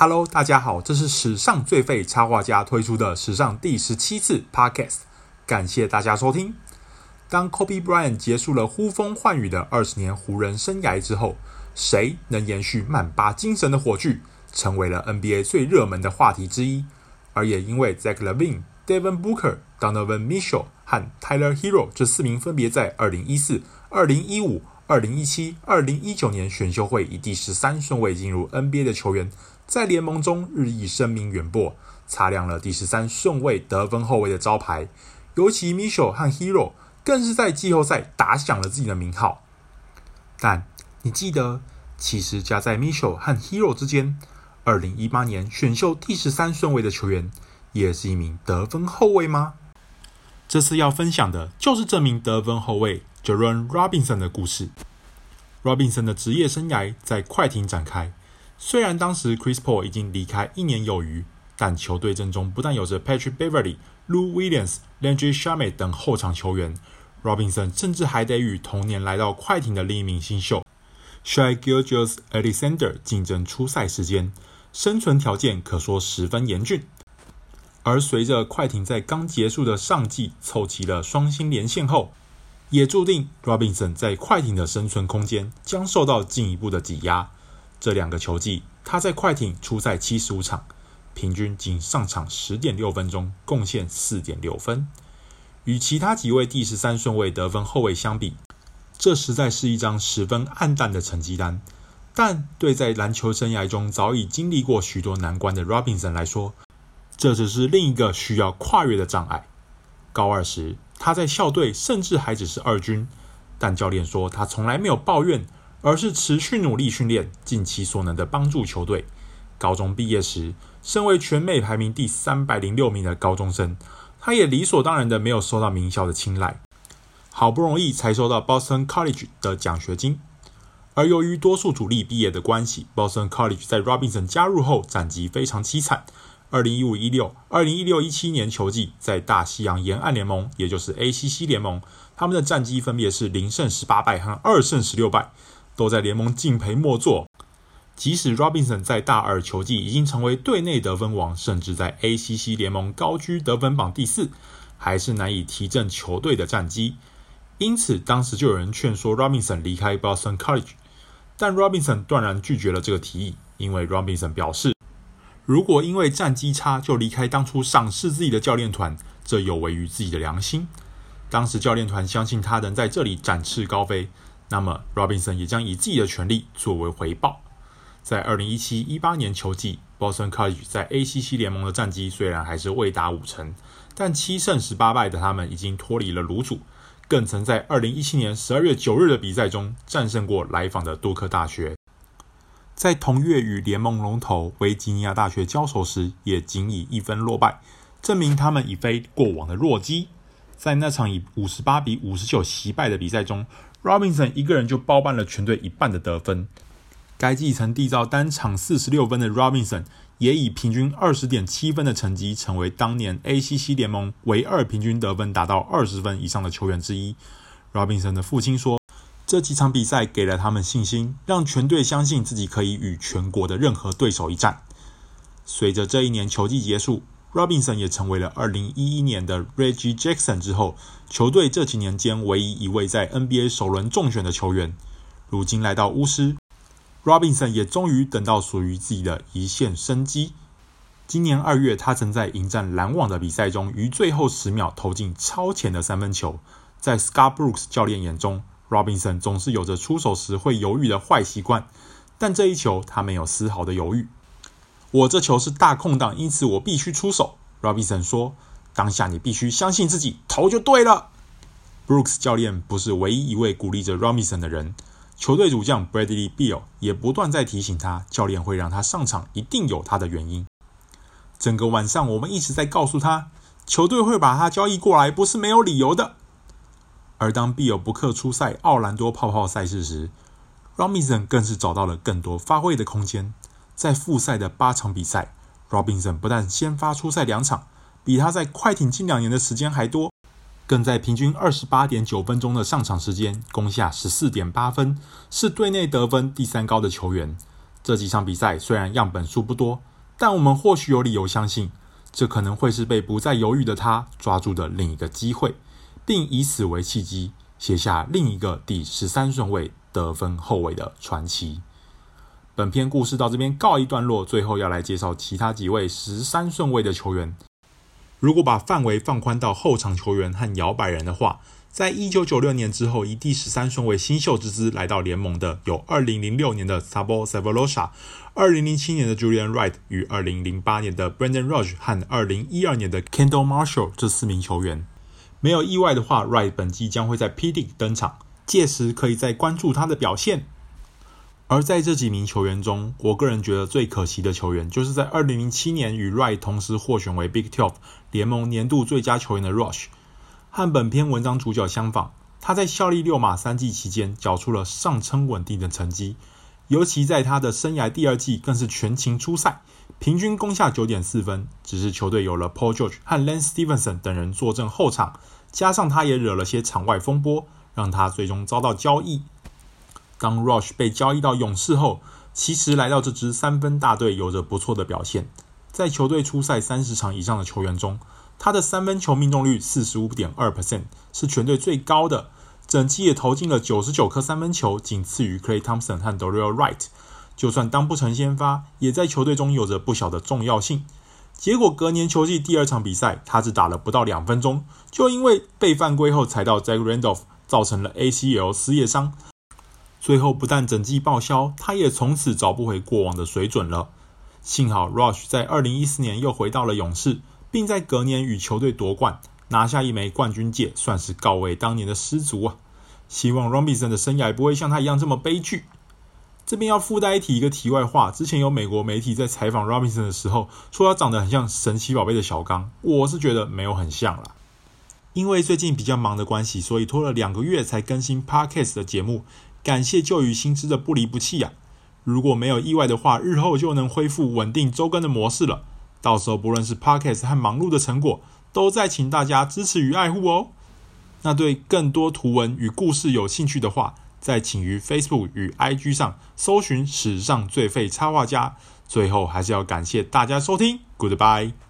Hello，大家好，这是史上最废插画家推出的史上第十七次 Podcast，感谢大家收听。当 Kobe Bryant 结束了呼风唤雨的二十年湖人生涯之后，谁能延续曼巴精神的火炬，成为了 NBA 最热门的话题之一。而也因为 Zach Levine、Devin Booker、Donovan Mitchell 和 Tyler Herro 这四名分别在二零一四、二零一五、二零一七、二零一九年选秀会以第十三顺位进入 NBA 的球员。在联盟中日益声名远播，擦亮了第十三顺位得分后卫的招牌。尤其 Mitchell 和 Hero 更是在季后赛打响了自己的名号。但你记得，其实夹在 Mitchell 和 Hero 之间，二零一八年选秀第十三顺位的球员也是一名得分后卫吗？这次要分享的就是这名得分后卫 Jeron Robinson 的故事。Robinson 的职业生涯在快艇展开。虽然当时 Chris Paul 已经离开一年有余，但球队阵中不但有着 Patrick Beverly、Lou Williams、Landry Shamet 等后场球员，Robinson 甚至还得与同年来到快艇的另一名新秀 Shai Gilgeous-Alexander 竞争出赛时间，生存条件可说十分严峻。而随着快艇在刚结束的上季凑齐了双星连线后，也注定 Robinson 在快艇的生存空间将受到进一步的挤压。这两个球季，他在快艇出赛七十五场，平均仅上场十点六分钟，贡献四点六分。与其他几位第十三顺位得分后卫相比，这实在是一张十分黯淡的成绩单。但对在篮球生涯中早已经历过许多难关的 Robinson 来说，这只是另一个需要跨越的障碍。高二时，他在校队甚至还只是二军，但教练说他从来没有抱怨。而是持续努力训练，尽其所能的帮助球队。高中毕业时，身为全美排名第三百零六名的高中生，他也理所当然的没有受到名校的青睐，好不容易才收到 Boston College 的奖学金。而由于多数主力毕业的关系，Boston College 在 Robinson 加入后战绩非常凄惨。二零一五一六、二零一六一七年球季，在大西洋沿岸联盟，也就是 ACC 联盟，他们的战绩分别是零胜十八败和二胜十六败。都在联盟敬陪末座。即使 Robinson 在大二球季已经成为队内得分王，甚至在 ACC 联盟高居得分榜第四，还是难以提振球队的战绩。因此，当时就有人劝说 Robinson 离开 Boston College，但 Robinson 断然拒绝了这个提议，因为 Robinson 表示，如果因为战绩差就离开当初赏识自己的教练团，这有违于自己的良心。当时教练团相信他能在这里展翅高飞。那么，Robinson 也将以自己的权利作为回报。在二零一七一八年球季，Boston College 在 ACC 联盟的战绩虽然还是未达五成，但七胜十八败的他们已经脱离了卤煮，更曾在二零一七年十二月九日的比赛中战胜过来访的杜克大学。在同月与联盟龙头维吉尼亚大学交手时，也仅以一分落败，证明他们已非过往的弱鸡。在那场以五十八比五十九惜败的比赛中。Robinson 一个人就包办了全队一半的得分。该季曾缔造单场四十六分的 Robinson，也以平均二十点七分的成绩，成为当年 ACC 联盟唯二平均得分达到二十分以上的球员之一。Robinson 的父亲说：“这几场比赛给了他们信心，让全队相信自己可以与全国的任何对手一战。”随着这一年球季结束。Robinson 也成为了2011年的 Reggie Jackson 之后，球队这几年间唯一一位在 NBA 首轮中选的球员。如今来到巫师，Robinson 也终于等到属于自己的一线生机。今年二月，他曾在迎战篮网的比赛中，于最后十秒投进超前的三分球。在 Scott Brooks 教练眼中，Robinson 总是有着出手时会犹豫的坏习惯，但这一球他没有丝毫的犹豫。我这球是大空档，因此我必须出手。Robinson 说：“当下你必须相信自己，投就对了。” Brooks 教练不是唯一一位鼓励着 Robinson 的人，球队主将 Bradley Beal 也不断在提醒他，教练会让他上场，一定有他的原因。整个晚上，我们一直在告诉他，球队会把他交易过来，不是没有理由的。而当 Beal 不克出赛奥兰多泡泡赛事时，Robinson 更是找到了更多发挥的空间。在复赛的八场比赛，Robinson 不但先发出赛两场，比他在快艇近两年的时间还多，更在平均二十八点九分钟的上场时间攻下十四点八分，是队内得分第三高的球员。这几场比赛虽然样本数不多，但我们或许有理由相信，这可能会是被不再犹豫的他抓住的另一个机会，并以此为契机，写下另一个第十三顺位得分后卫的传奇。本篇故事到这边告一段落，最后要来介绍其他几位十三顺位的球员。如果把范围放宽到后场球员和摇摆人的话，在一九九六年之后以第十三顺位新秀之姿来到联盟的有二零零六年的 Sabo Savolosha、二零零七年的 Julian Wright 与二零零八年的 Brandon Roche 和二零一二年的 Kendall Marshall 这四名球员。没有意外的话，Wright 本季将会在 PDC 登场，届时可以再关注他的表现。而在这几名球员中，我个人觉得最可惜的球员，就是在2007年与 riot 同时获选为 Big 12联盟年度最佳球员的 Roche。和本篇文章主角相仿，他在效力六马三季期间，缴出了上称稳定的成绩，尤其在他的生涯第二季，更是全勤出赛，平均攻下九点四分。只是球队有了 Paul George 和 Lance Stephenson 等人坐镇后场，加上他也惹了些场外风波，让他最终遭到交易。当 Rush 被交易到勇士后，其实来到这支三分大队有着不错的表现。在球队出赛三十场以上的球员中，他的三分球命中率四十五点二 percent 是全队最高的，整季也投进了九十九颗三分球，仅次于 Klay Thompson 和 Dorell Wright。就算当不成先发，也在球队中有着不小的重要性。结果隔年球季第二场比赛，他只打了不到两分钟，就因为被犯规后踩到 Zach Randolph，造成了 ACL 撕裂伤。最后不但整季报销，他也从此找不回过往的水准了。幸好 Roche 在二零一四年又回到了勇士，并在隔年与球队夺冠，拿下一枚冠军戒，算是告慰当年的失足啊。希望 Robinson 的生涯不会像他一样这么悲剧。这边要附带一提一个题外话，之前有美国媒体在采访 Robinson 的时候，说他长得很像神奇宝贝的小刚，我是觉得没有很像啦。因为最近比较忙的关系，所以拖了两个月才更新 Podcast 的节目。感谢旧雨新知的不离不弃呀！如果没有意外的话，日后就能恢复稳定周更的模式了。到时候不论是 Podcast 和忙碌的成果，都再请大家支持与爱护哦。那对更多图文与故事有兴趣的话，再请于 Facebook 与 IG 上搜寻史上最废插画家。最后还是要感谢大家收听，Goodbye。